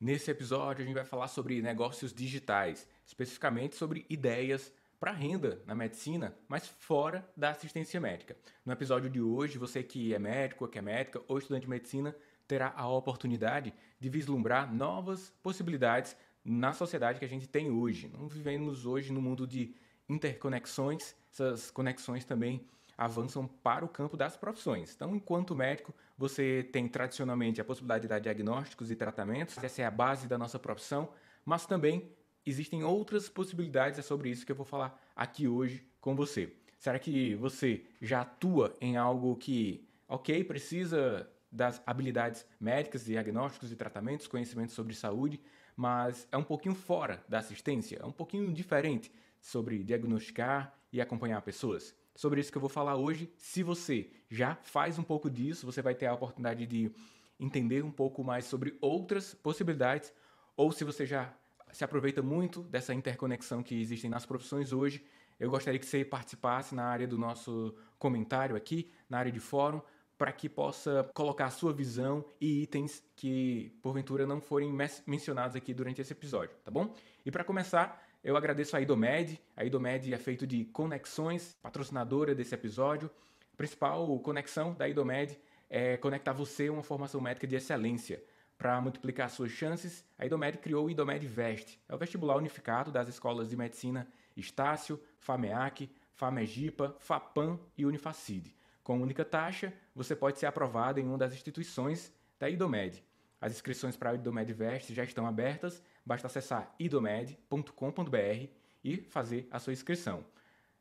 Nesse episódio a gente vai falar sobre negócios digitais, especificamente sobre ideias para renda na medicina, mas fora da assistência médica. No episódio de hoje, você que é médico, que é médica ou estudante de medicina terá a oportunidade de vislumbrar novas possibilidades na sociedade que a gente tem hoje. Não vivemos hoje no mundo de interconexões, essas conexões também avançam para o campo das profissões. Então, enquanto médico, você tem tradicionalmente a possibilidade de dar diagnósticos e tratamentos, essa é a base da nossa profissão, mas também existem outras possibilidades, é sobre isso que eu vou falar aqui hoje com você. Será que você já atua em algo que, ok, precisa das habilidades médicas, diagnósticos e tratamentos, conhecimentos sobre saúde, mas é um pouquinho fora da assistência, é um pouquinho diferente sobre diagnosticar e acompanhar pessoas? Sobre isso que eu vou falar hoje. Se você já faz um pouco disso, você vai ter a oportunidade de entender um pouco mais sobre outras possibilidades, ou se você já se aproveita muito dessa interconexão que existem nas profissões hoje, eu gostaria que você participasse na área do nosso comentário aqui, na área de fórum, para que possa colocar a sua visão e itens que porventura não forem mencionados aqui durante esse episódio, tá bom? E para começar, eu agradeço a Idomed. A Idomed é feito de conexões, patrocinadora desse episódio. A principal conexão da Idomed é conectar você a uma formação médica de excelência. Para multiplicar suas chances, a Idomed criou o Idomed Vest. É o vestibular unificado das escolas de medicina Estácio, FAMEAC, FAMEGIPA, FAPAM e Unifacid. Com única taxa, você pode ser aprovado em uma das instituições da Idomed. As inscrições para o Idomed Vest já estão abertas, basta acessar idomed.com.br e fazer a sua inscrição.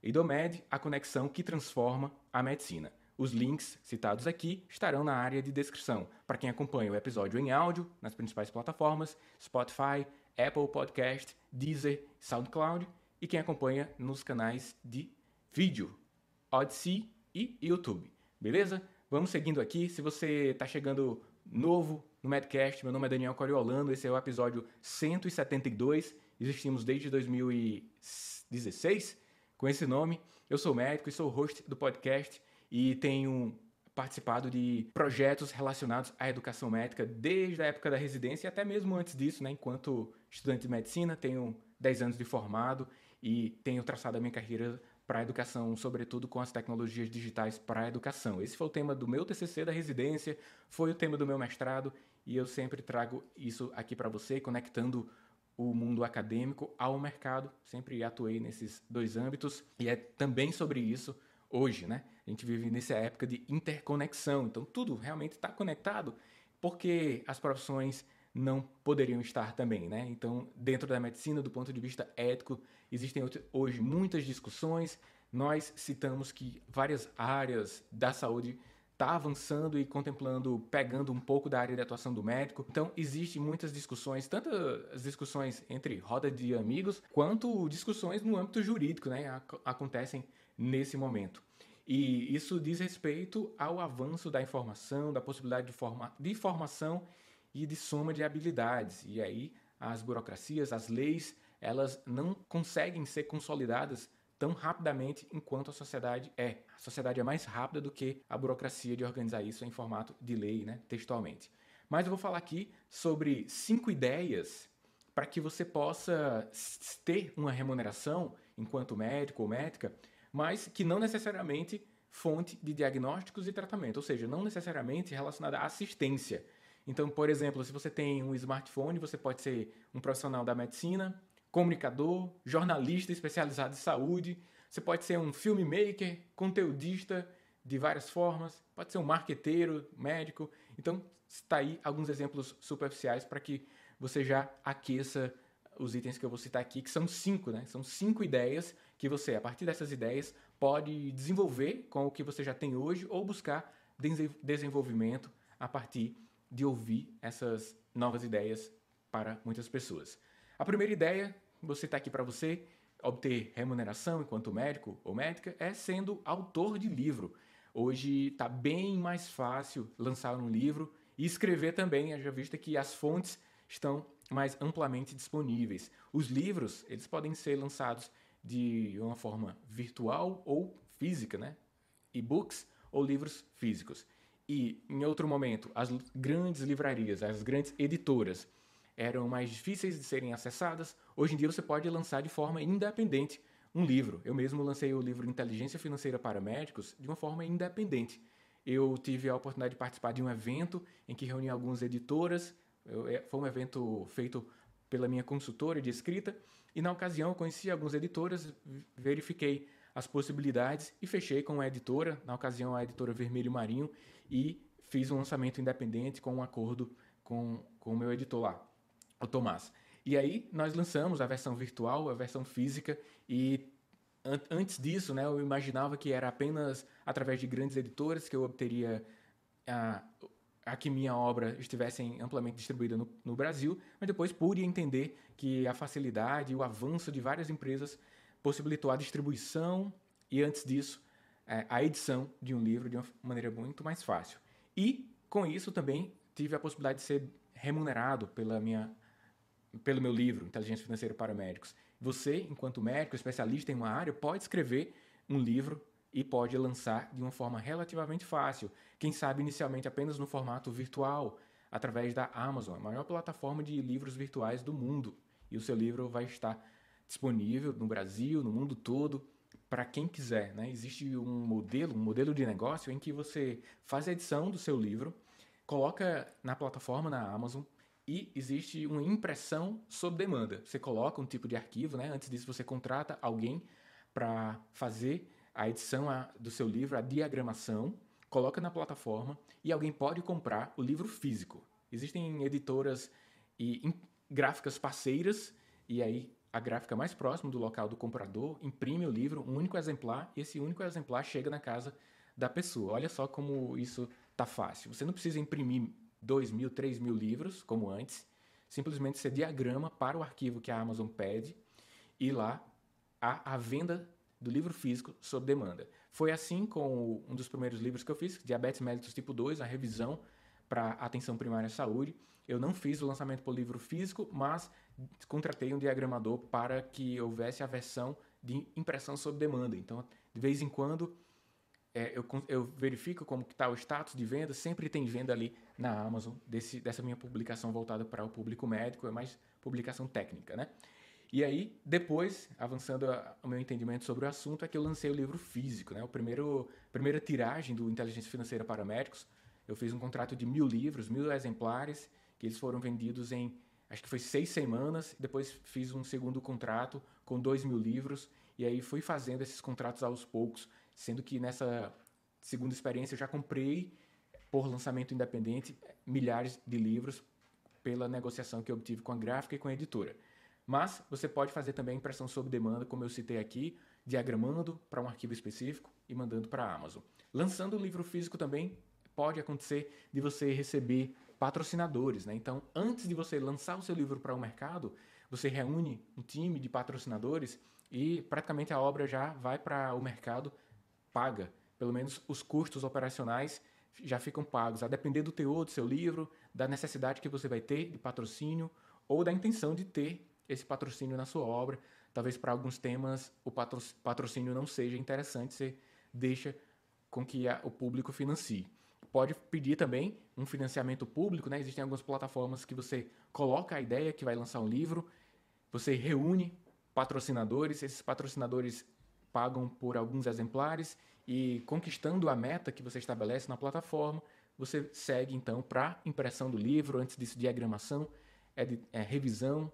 Idomed, a conexão que transforma a medicina. Os links citados aqui estarão na área de descrição para quem acompanha o episódio em áudio nas principais plataformas Spotify, Apple Podcast, Deezer, SoundCloud e quem acompanha nos canais de vídeo Odyssey e YouTube. Beleza? Vamos seguindo aqui. Se você está chegando novo no Medcast, meu nome é Daniel Coriolano, esse é o episódio 172. Existimos desde 2016 com esse nome. Eu sou médico e sou host do podcast e tenho participado de projetos relacionados à educação médica desde a época da residência e até mesmo antes disso, né? Enquanto estudante de medicina, tenho 10 anos de formado e tenho traçado a minha carreira para a educação, sobretudo com as tecnologias digitais para a educação. Esse foi o tema do meu TCC da residência, foi o tema do meu mestrado e eu sempre trago isso aqui para você, conectando o mundo acadêmico ao mercado. Sempre atuei nesses dois âmbitos e é também sobre isso hoje, né? A gente vive nessa época de interconexão, então tudo realmente está conectado, porque as profissões não poderiam estar também, né? Então, dentro da medicina, do ponto de vista ético, existem hoje muitas discussões. Nós citamos que várias áreas da saúde está avançando e contemplando, pegando um pouco da área de atuação do médico. Então, existem muitas discussões, tanto as discussões entre roda de amigos, quanto discussões no âmbito jurídico, né? Acontecem nesse momento. E isso diz respeito ao avanço da informação, da possibilidade de, forma, de formação e de soma de habilidades. E aí as burocracias, as leis, elas não conseguem ser consolidadas tão rapidamente enquanto a sociedade é. A sociedade é mais rápida do que a burocracia de organizar isso em formato de lei, né, textualmente. Mas eu vou falar aqui sobre cinco ideias para que você possa ter uma remuneração enquanto médico ou médica mas que não necessariamente fonte de diagnósticos e tratamento, ou seja, não necessariamente relacionada à assistência. Então, por exemplo, se você tem um smartphone, você pode ser um profissional da medicina, comunicador, jornalista especializado em saúde, você pode ser um filmmaker, conteudista de várias formas, pode ser um marqueteiro, médico. Então, está aí alguns exemplos superficiais para que você já aqueça os itens que eu vou citar aqui, que são cinco, né? São cinco ideias que você, a partir dessas ideias, pode desenvolver com o que você já tem hoje ou buscar desenvolvimento a partir de ouvir essas novas ideias para muitas pessoas. A primeira ideia, vou citar aqui para você, obter remuneração enquanto médico ou médica, é sendo autor de livro. Hoje está bem mais fácil lançar um livro e escrever também, já visto que as fontes estão mais amplamente disponíveis. Os livros, eles podem ser lançados de uma forma virtual ou física, né? E-books ou livros físicos. E, em outro momento, as grandes livrarias, as grandes editoras eram mais difíceis de serem acessadas, hoje em dia você pode lançar de forma independente um livro. Eu mesmo lancei o livro Inteligência Financeira para Médicos de uma forma independente. Eu tive a oportunidade de participar de um evento em que reuni algumas editoras. Eu, é, foi um evento feito pela minha consultora de escrita e na ocasião eu conheci algumas editoras, verifiquei as possibilidades e fechei com a editora, na ocasião a editora Vermelho Marinho, e fiz um lançamento independente com um acordo com, com o meu editor lá, o Tomás. E aí nós lançamos a versão virtual, a versão física e an antes disso, né, eu imaginava que era apenas através de grandes editoras que eu obteria a, a que minha obra estivesse amplamente distribuída no, no Brasil, mas depois pude entender que a facilidade e o avanço de várias empresas possibilitou a distribuição e antes disso é, a edição de um livro de uma maneira muito mais fácil. E com isso também tive a possibilidade de ser remunerado pela minha pelo meu livro, Inteligência Financeira para Médicos. Você, enquanto médico, especialista em uma área, pode escrever um livro e pode lançar de uma forma relativamente fácil. Quem sabe inicialmente apenas no formato virtual, através da Amazon, a maior plataforma de livros virtuais do mundo. E o seu livro vai estar disponível no Brasil, no mundo todo, para quem quiser. Né? Existe um modelo, um modelo de negócio em que você faz a edição do seu livro, coloca na plataforma na Amazon, e existe uma impressão sob demanda. Você coloca um tipo de arquivo, né? Antes disso, você contrata alguém para fazer a edição do seu livro, a diagramação, coloca na plataforma e alguém pode comprar o livro físico. Existem editoras e gráficas parceiras e aí a gráfica mais próxima do local do comprador imprime o livro, um único exemplar, e esse único exemplar chega na casa da pessoa. Olha só como isso tá fácil. Você não precisa imprimir 2 mil, 3 mil livros, como antes. Simplesmente você diagrama para o arquivo que a Amazon pede e lá há a venda do livro físico sob demanda. Foi assim com um dos primeiros livros que eu fiz, Diabetes Mellitus Tipo 2, a revisão para atenção primária à saúde. Eu não fiz o lançamento por livro físico, mas contratei um diagramador para que houvesse a versão de impressão sob demanda. Então, de vez em quando, é, eu, eu, verifico como está o status de venda, sempre tem venda ali na Amazon desse, dessa minha publicação voltada para o público médico, é mais publicação técnica, né? E aí, depois, avançando o meu entendimento sobre o assunto, é que eu lancei o livro físico, né? O primeiro, primeira tiragem do Inteligência Financeira para Médicos, eu fiz um contrato de mil livros, mil exemplares, que eles foram vendidos em, acho que foi seis semanas, depois fiz um segundo contrato com dois mil livros, e aí fui fazendo esses contratos aos poucos, sendo que nessa segunda experiência eu já comprei por lançamento independente milhares de livros pela negociação que eu obtive com a gráfica e com a editora. Mas você pode fazer também impressão sob demanda, como eu citei aqui, diagramando para um arquivo específico e mandando para a Amazon. Lançando o livro físico também pode acontecer de você receber patrocinadores, né? Então, antes de você lançar o seu livro para o mercado, você reúne um time de patrocinadores e praticamente a obra já vai para o mercado paga. Pelo menos os custos operacionais já ficam pagos, a depender do teor do seu livro, da necessidade que você vai ter de patrocínio ou da intenção de ter esse patrocínio na sua obra. Talvez para alguns temas o patrocínio não seja interessante, você deixa com que o público financie. Pode pedir também um financiamento público, né? Existem algumas plataformas que você coloca a ideia que vai lançar um livro, você reúne patrocinadores, esses patrocinadores pagam por alguns exemplares e conquistando a meta que você estabelece na plataforma, você segue então para impressão do livro, antes disso diagramação, é, de, é revisão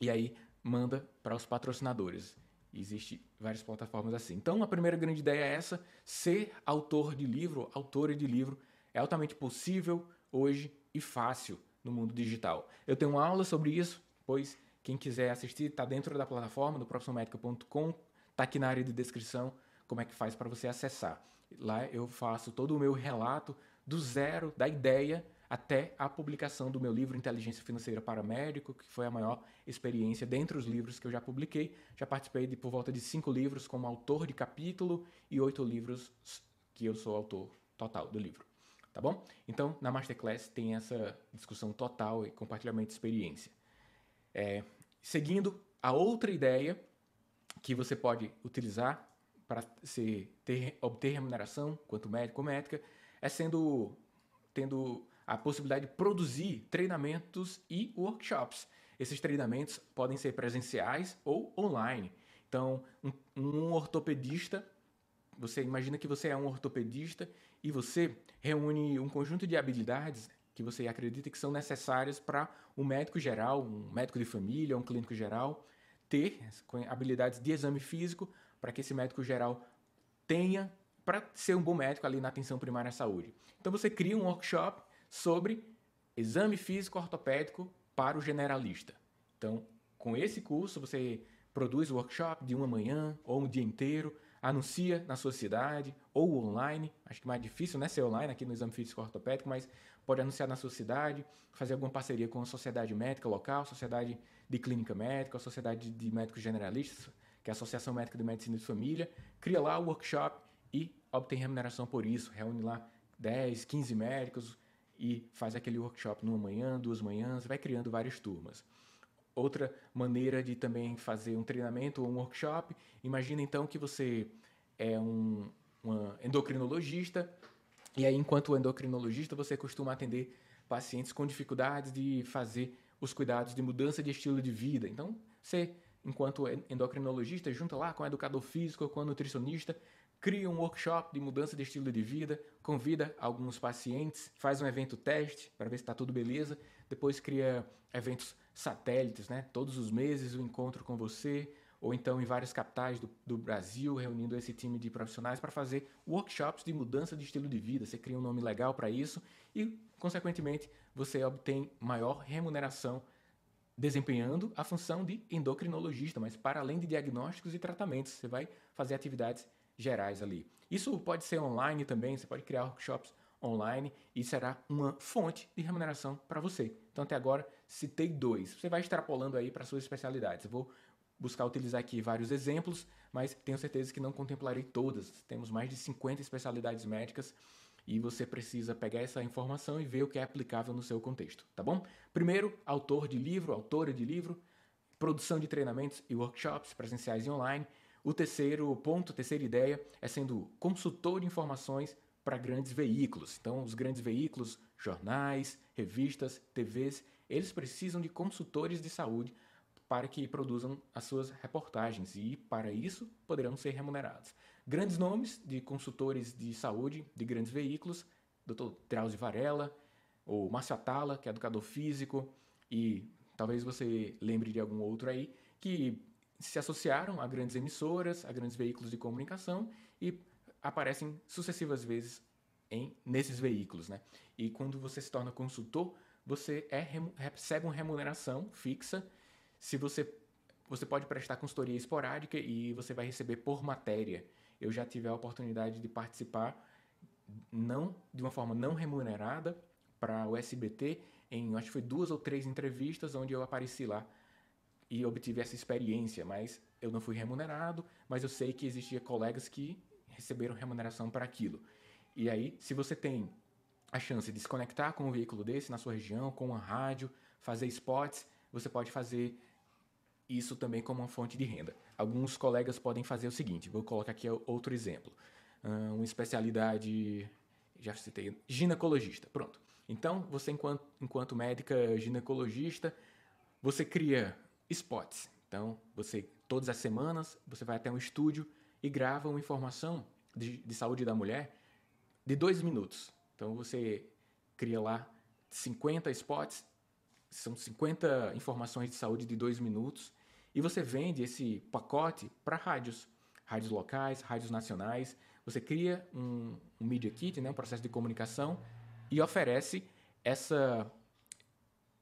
e aí manda para os patrocinadores. Existem várias plataformas assim. Então, a primeira grande ideia é essa: ser autor de livro, autora de livro, é altamente possível hoje e fácil no mundo digital. Eu tenho uma aula sobre isso, pois quem quiser assistir está dentro da plataforma do profissionalmedica.com Está aqui na área de descrição como é que faz para você acessar. Lá eu faço todo o meu relato do zero, da ideia até a publicação do meu livro Inteligência Financeira para Médico, que foi a maior experiência dentre os livros que eu já publiquei. Já participei de por volta de cinco livros como autor de capítulo e oito livros que eu sou autor total do livro. Tá bom? Então, na Masterclass tem essa discussão total e compartilhamento de experiência. É, seguindo, a outra ideia que você pode utilizar para ter, obter remuneração, quanto médico ou médica, é sendo tendo a possibilidade de produzir treinamentos e workshops. Esses treinamentos podem ser presenciais ou online. Então, um, um ortopedista, você imagina que você é um ortopedista e você reúne um conjunto de habilidades que você acredita que são necessárias para um médico geral, um médico de família, um clínico geral, ter habilidades de exame físico para que esse médico geral tenha para ser um bom médico ali na atenção primária à saúde. Então você cria um workshop sobre exame físico ortopédico para o generalista. Então, com esse curso você produz workshop de uma manhã ou um dia inteiro, anuncia na sua cidade ou online. Acho que mais difícil né, ser online aqui no exame físico ortopédico, mas pode anunciar na sua cidade, fazer alguma parceria com a sociedade médica local, sociedade de clínica médica, sociedade de médicos generalistas, que é a Associação Médica de Medicina de Família, cria lá o workshop e obtém remuneração por isso, reúne lá 10, 15 médicos e faz aquele workshop numa manhã, duas manhãs, vai criando várias turmas. Outra maneira de também fazer um treinamento ou um workshop, imagina então que você é um endocrinologista e aí enquanto endocrinologista você costuma atender pacientes com dificuldades de fazer os cuidados de mudança de estilo de vida. Então, você, enquanto endocrinologista, junta lá com educador físico, com nutricionista, cria um workshop de mudança de estilo de vida, convida alguns pacientes, faz um evento teste para ver se está tudo beleza, depois cria eventos satélites, né? Todos os meses o um encontro com você, ou então em várias capitais do, do Brasil, reunindo esse time de profissionais para fazer workshops de mudança de estilo de vida. Você cria um nome legal para isso e, consequentemente, você obtém maior remuneração desempenhando a função de endocrinologista, mas para além de diagnósticos e tratamentos, você vai fazer atividades gerais ali. Isso pode ser online também, você pode criar workshops online e será uma fonte de remuneração para você. Então, até agora, citei dois. Você vai extrapolando aí para suas especialidades. Eu vou buscar utilizar aqui vários exemplos, mas tenho certeza que não contemplarei todas. Temos mais de 50 especialidades médicas e você precisa pegar essa informação e ver o que é aplicável no seu contexto, tá bom? Primeiro, autor de livro, autora de livro, produção de treinamentos e workshops presenciais e online. O terceiro ponto, terceira ideia, é sendo consultor de informações para grandes veículos. Então, os grandes veículos, jornais, revistas, TVs, eles precisam de consultores de saúde para que produzam as suas reportagens e, para isso, poderão ser remunerados. Grandes nomes de consultores de saúde de grandes veículos, Dr. Drauzio Varela, ou Márcio Atala, que é educador físico, e talvez você lembre de algum outro aí, que se associaram a grandes emissoras, a grandes veículos de comunicação e aparecem sucessivas vezes em, nesses veículos. Né? E quando você se torna consultor, você é, recebe uma remuneração fixa. Se você, você pode prestar consultoria esporádica e você vai receber por matéria eu já tive a oportunidade de participar não de uma forma não remunerada para o SBT em acho que foi duas ou três entrevistas onde eu apareci lá e obtive essa experiência, mas eu não fui remunerado, mas eu sei que existia colegas que receberam remuneração para aquilo. E aí, se você tem a chance de se conectar com um veículo desse na sua região, com uma rádio, fazer spots, você pode fazer isso também como uma fonte de renda. Alguns colegas podem fazer o seguinte, vou colocar aqui outro exemplo. uma especialidade, já citei, ginecologista, pronto. Então, você enquanto, enquanto médica ginecologista, você cria spots. Então, você todas as semanas, você vai até um estúdio e grava uma informação de, de saúde da mulher de dois minutos. Então, você cria lá 50 spots, são 50 informações de saúde de dois minutos e você vende esse pacote para rádios, rádios locais, rádios nacionais. Você cria um, um media kit, né, um processo de comunicação e oferece essa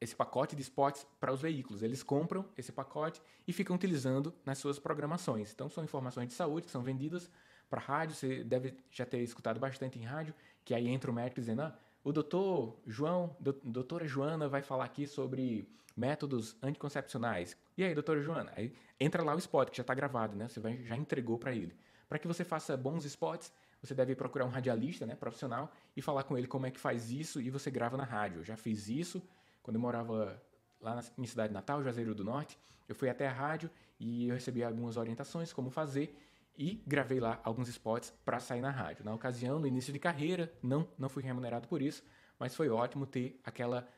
esse pacote de spots para os veículos. Eles compram esse pacote e ficam utilizando nas suas programações. Então são informações de saúde que são vendidas para rádio. Você deve já ter escutado bastante em rádio, que aí entra o médico dizendo: ah, o doutor João, doutora Joana vai falar aqui sobre métodos anticoncepcionais. E aí, doutora Joana? Aí entra lá o spot que já está gravado, né? Você vai, já entregou para ele. Para que você faça bons spots, você deve procurar um radialista, né, profissional, e falar com ele como é que faz isso e você grava na rádio. Eu já fiz isso quando eu morava lá na minha cidade natal, Juazeiro do Norte. Eu fui até a rádio e eu recebi algumas orientações como fazer e gravei lá alguns spots para sair na rádio. Na ocasião, no início de carreira, não, não fui remunerado por isso, mas foi ótimo ter aquela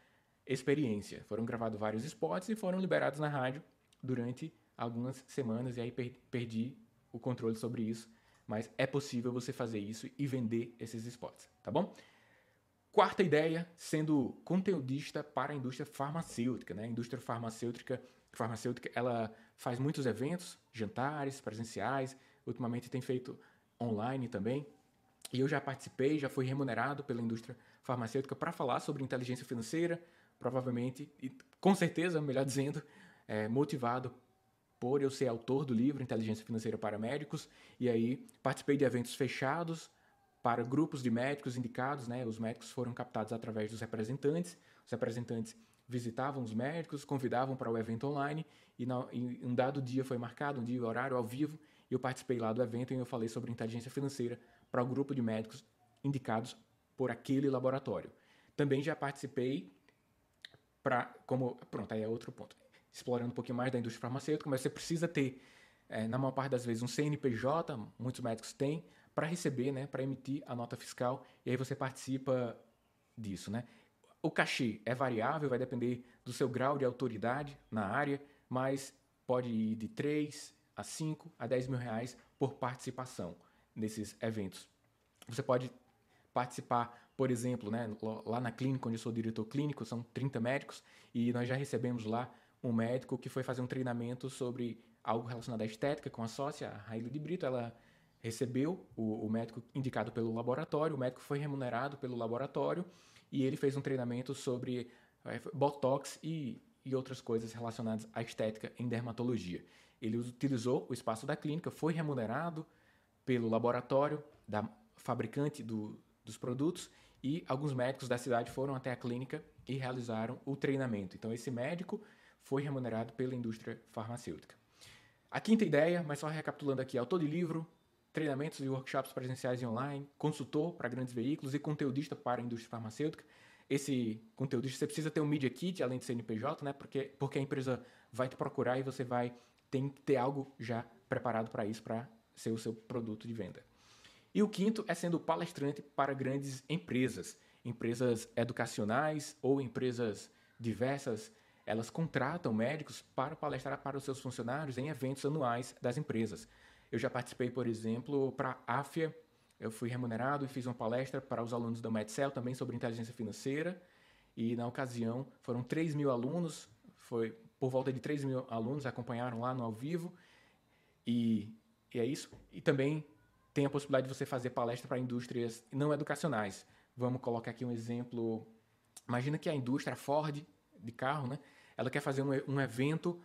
experiência. Foram gravados vários spots e foram liberados na rádio durante algumas semanas e aí perdi o controle sobre isso, mas é possível você fazer isso e vender esses spots, tá bom? Quarta ideia, sendo conteudista para a indústria farmacêutica, né? A indústria farmacêutica, farmacêutica, ela faz muitos eventos, jantares presenciais, ultimamente tem feito online também. E eu já participei, já fui remunerado pela indústria farmacêutica para falar sobre inteligência financeira, provavelmente, e com certeza, melhor dizendo, é, motivado por eu ser autor do livro Inteligência Financeira para Médicos, e aí participei de eventos fechados para grupos de médicos indicados, né? Os médicos foram captados através dos representantes, os representantes visitavam os médicos, convidavam para o evento online, e, na, um dado dia foi marcado, um dia, horário, ao vivo, e eu participei lá do evento e eu falei sobre inteligência financeira para o grupo de médicos indicados por aquele laboratório. Também já participei para, como, pronto, aí é outro ponto explorando um pouquinho mais da indústria farmacêutica, mas você precisa ter, é, na maior parte das vezes, um CNPJ, muitos médicos têm, para receber, né, para emitir a nota fiscal, e aí você participa disso. Né? O cachê é variável, vai depender do seu grau de autoridade na área, mas pode ir de 3 a 5 a 10 mil reais por participação nesses eventos. Você pode participar, por exemplo, né, lá na clínica, onde eu sou diretor clínico, são 30 médicos, e nós já recebemos lá um médico que foi fazer um treinamento sobre algo relacionado à estética com a sócia, a Raíla de Brito. Ela recebeu o, o, médico indicado pelo laboratório, o médico foi remunerado pelo laboratório e ele fez um treinamento sobre é, botox e, e outras coisas relacionadas à estética em dermatologia. Ele utilizou o espaço da clínica, foi remunerado pelo laboratório da fabricante do, dos produtos e alguns médicos da cidade foram até a clínica e realizaram o treinamento. Então esse médico foi remunerado pela indústria farmacêutica. A quinta ideia, mas só recapitulando aqui, autor de livro, treinamentos e workshops presenciais e online, consultor para grandes veículos e conteudista para a indústria farmacêutica. Esse conteudista, você precisa ter um Media Kit, além de CNPJ, né? Porque, porque a empresa vai te procurar e você vai ter que ter algo já preparado para isso, para ser o seu produto de venda. E o quinto é sendo palestrante para grandes empresas, empresas educacionais ou empresas diversas elas contratam médicos para palestrar para os seus funcionários em eventos anuais das empresas. Eu já participei, por exemplo, para a AFIA, eu fui remunerado e fiz uma palestra para os alunos da Medcel também sobre inteligência financeira. E na ocasião foram 3 mil alunos, foi por volta de 3 mil alunos acompanharam lá no ao vivo. E, e é isso. E também tem a possibilidade de você fazer palestra para indústrias não educacionais. Vamos colocar aqui um exemplo. Imagina que a indústria Ford de carro, né? ela quer fazer um, um evento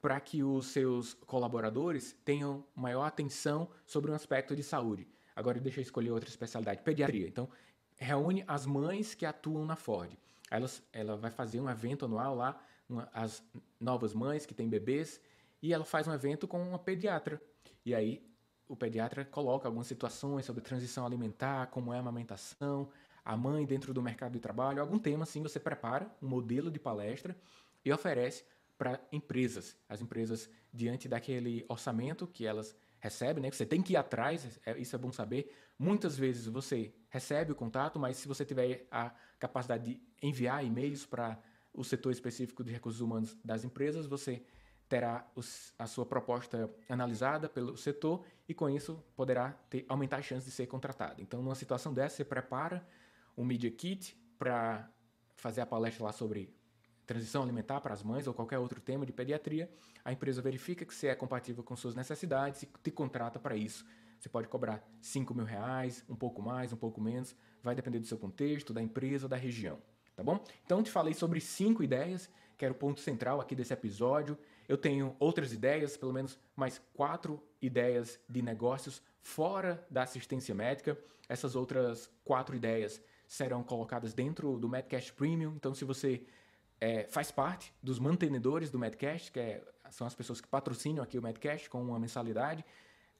para que os seus colaboradores tenham maior atenção sobre um aspecto de saúde. Agora deixa eu escolher outra especialidade, pediatria. Então, reúne as mães que atuam na Ford. Elas, ela vai fazer um evento anual lá, uma, as novas mães que têm bebês, e ela faz um evento com uma pediatra. E aí o pediatra coloca algumas situações sobre transição alimentar, como é a amamentação, a mãe dentro do mercado de trabalho, algum tema assim, você prepara um modelo de palestra e oferece para empresas. As empresas, diante daquele orçamento que elas recebem, né, você tem que ir atrás, é, isso é bom saber. Muitas vezes você recebe o contato, mas se você tiver a capacidade de enviar e-mails para o setor específico de recursos humanos das empresas, você terá os, a sua proposta analisada pelo setor e com isso poderá ter, aumentar a chance de ser contratado. Então, numa situação dessa, você prepara um Media Kit para fazer a palestra lá sobre transição alimentar para as mães ou qualquer outro tema de pediatria, a empresa verifica que você é compatível com suas necessidades e te contrata para isso. Você pode cobrar 5 mil reais, um pouco mais, um pouco menos, vai depender do seu contexto, da empresa, da região, tá bom? Então, te falei sobre cinco ideias, que era o ponto central aqui desse episódio. Eu tenho outras ideias, pelo menos mais quatro ideias de negócios fora da assistência médica. Essas outras quatro ideias serão colocadas dentro do Medcast Premium. Então, se você é, faz parte dos mantenedores do Medcast, que é, são as pessoas que patrocinam aqui o Medcast com uma mensalidade.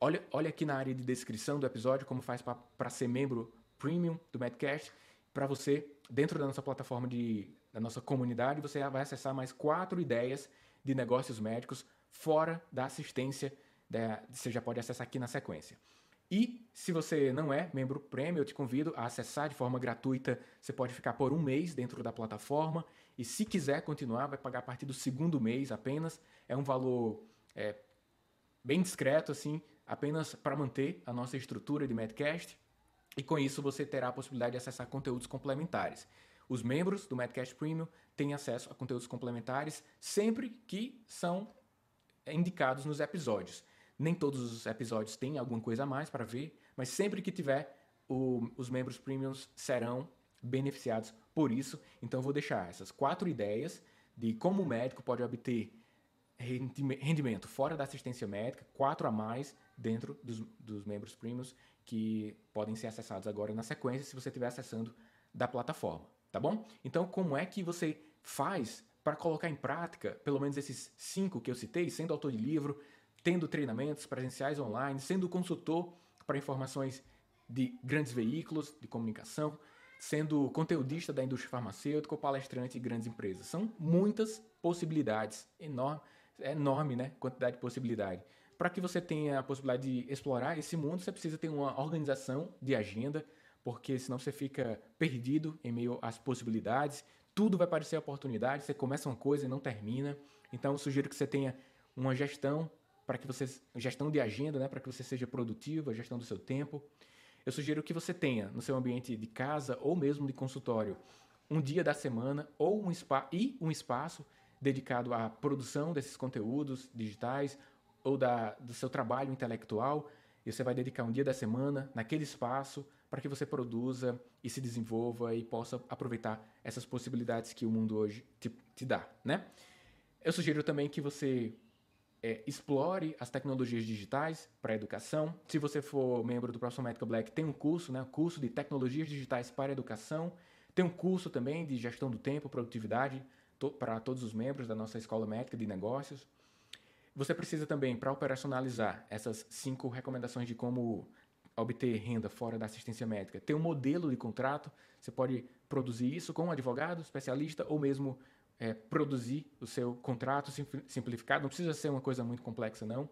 Olha, olha aqui na área de descrição do episódio como faz para ser membro premium do Medcast. Para você, dentro da nossa plataforma de, da nossa comunidade, você vai acessar mais quatro ideias de negócios médicos fora da assistência você já pode acessar aqui na sequência. E se você não é membro premium, eu te convido a acessar de forma gratuita. Você pode ficar por um mês dentro da plataforma e se quiser continuar, vai pagar a partir do segundo mês apenas. É um valor é, bem discreto, assim, apenas para manter a nossa estrutura de Medcast. E com isso você terá a possibilidade de acessar conteúdos complementares. Os membros do Medcast Premium têm acesso a conteúdos complementares sempre que são indicados nos episódios. Nem todos os episódios têm alguma coisa a mais para ver, mas sempre que tiver, o, os membros premiums serão beneficiados por isso. Então, vou deixar essas quatro ideias de como o médico pode obter rendimento fora da assistência médica, quatro a mais dentro dos, dos membros premiums que podem ser acessados agora na sequência se você estiver acessando da plataforma, tá bom? Então, como é que você faz para colocar em prática pelo menos esses cinco que eu citei, sendo autor de livro, tendo treinamentos presenciais online, sendo consultor para informações de grandes veículos de comunicação, sendo conteudista da indústria farmacêutica ou palestrante de grandes empresas. São muitas possibilidades, enorme, enorme, né? Quantidade de possibilidade. Para que você tenha a possibilidade de explorar esse mundo, você precisa ter uma organização de agenda, porque senão você fica perdido em meio às possibilidades. Tudo vai parecer oportunidade, você começa uma coisa e não termina. Então, sugiro que você tenha uma gestão para que você gestão de agenda, né, para que você seja produtivo, a gestão do seu tempo. Eu sugiro que você tenha no seu ambiente de casa ou mesmo de consultório um dia da semana ou um spa e um espaço dedicado à produção desses conteúdos digitais ou da, do seu trabalho intelectual. E você vai dedicar um dia da semana naquele espaço para que você produza e se desenvolva e possa aproveitar essas possibilidades que o mundo hoje te, te dá, né? Eu sugiro também que você é, explore as tecnologias digitais para a educação. Se você for membro do Professor Medical Black, tem um curso, né, curso de tecnologias digitais para a educação. Tem um curso também de gestão do tempo, produtividade, to, para todos os membros da nossa escola médica de negócios. Você precisa também, para operacionalizar essas cinco recomendações de como obter renda fora da assistência médica, ter um modelo de contrato. Você pode produzir isso com um advogado, especialista ou mesmo é, produzir o seu contrato simplificado, não precisa ser uma coisa muito complexa, não.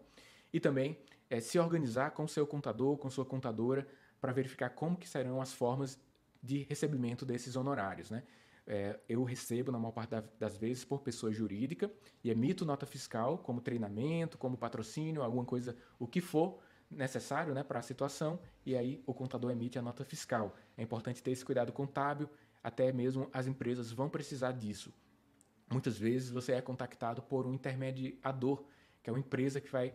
E também é, se organizar com o seu contador, com sua contadora, para verificar como que serão as formas de recebimento desses honorários, né? É, eu recebo, na maior parte das vezes, por pessoa jurídica e emito nota fiscal como treinamento, como patrocínio, alguma coisa, o que for necessário né, para a situação, e aí o contador emite a nota fiscal. É importante ter esse cuidado contábil, até mesmo as empresas vão precisar disso. Muitas vezes você é contactado por um intermediador, que é uma empresa que vai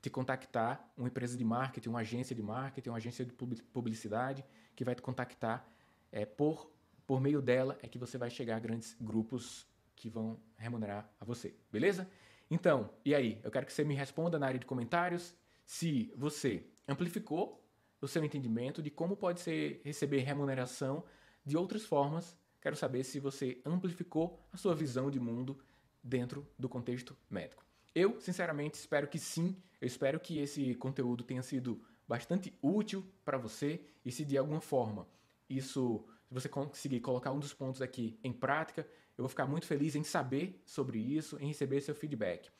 te contactar, uma empresa de marketing, uma agência de marketing, uma agência de publicidade, que vai te contactar é, por, por meio dela é que você vai chegar a grandes grupos que vão remunerar a você, beleza? Então, e aí? Eu quero que você me responda na área de comentários se você amplificou o seu entendimento de como pode ser receber remuneração de outras formas Quero saber se você amplificou a sua visão de mundo dentro do contexto médico. Eu, sinceramente, espero que sim. Eu espero que esse conteúdo tenha sido bastante útil para você e se de alguma forma isso, se você conseguir colocar um dos pontos aqui em prática, eu vou ficar muito feliz em saber sobre isso, em receber seu feedback.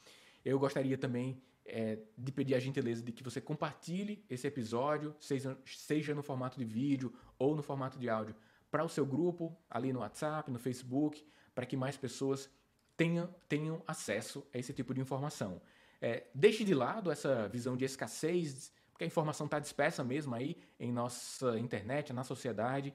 Eu gostaria também é, de pedir a gentileza de que você compartilhe esse episódio, seja, seja no formato de vídeo ou no formato de áudio, para o seu grupo, ali no WhatsApp, no Facebook, para que mais pessoas tenham, tenham acesso a esse tipo de informação. É, deixe de lado essa visão de escassez, porque a informação está dispersa mesmo aí em nossa internet, na sociedade.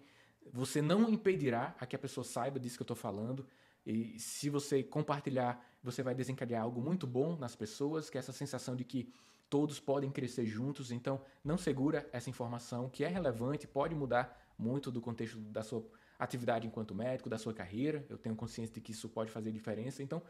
Você não impedirá a que a pessoa saiba disso que eu estou falando. E se você compartilhar, você vai desencadear algo muito bom nas pessoas, que é essa sensação de que todos podem crescer juntos. Então, não segura essa informação que é relevante, pode mudar muito do contexto da sua atividade enquanto médico, da sua carreira. Eu tenho consciência de que isso pode fazer diferença. Então,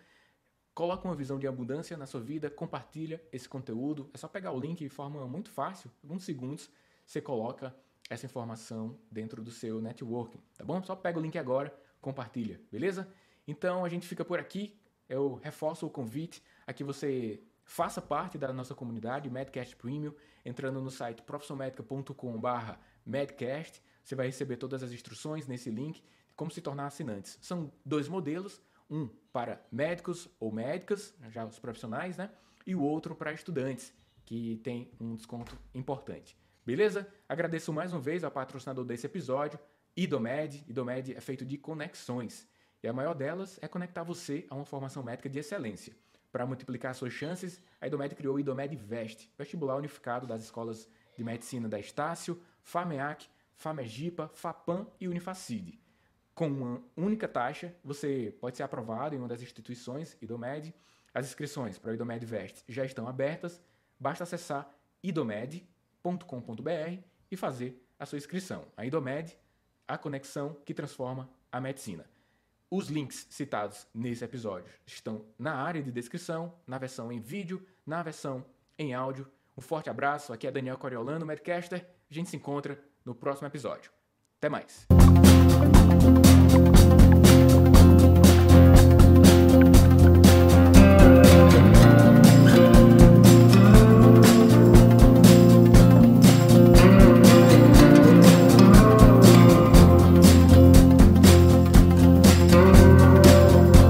coloca uma visão de abundância na sua vida, compartilha esse conteúdo. É só pegar o link de forma muito fácil, alguns segundos, você coloca essa informação dentro do seu networking, tá bom? Só pega o link agora, compartilha, beleza? Então a gente fica por aqui. Eu reforço o convite a que você faça parte da nossa comunidade Medcast Premium, entrando no site profissionalmedica.com/medcast. Você vai receber todas as instruções nesse link como se tornar assinantes. São dois modelos, um para médicos ou médicas, já os profissionais, né? E o outro para estudantes que tem um desconto importante. Beleza? Agradeço mais uma vez ao patrocinador desse episódio, Idomed. Idomed é feito de conexões. E a maior delas é conectar você a uma formação médica de excelência. Para multiplicar suas chances, a Idomed criou o Idomed Vest, vestibular unificado das escolas de medicina da Estácio, FAMEAC, FAMEGIPA, FAPAM e Unifacide. Com uma única taxa, você pode ser aprovado em uma das instituições Idomed. As inscrições para o Idomed Vest já estão abertas. Basta acessar idomed.com.br e fazer a sua inscrição. A Idomed, a conexão que transforma a medicina. Os links citados nesse episódio estão na área de descrição, na versão em vídeo, na versão em áudio. Um forte abraço, aqui é Daniel Coriolano, Medcaster. A gente se encontra no próximo episódio. Até mais!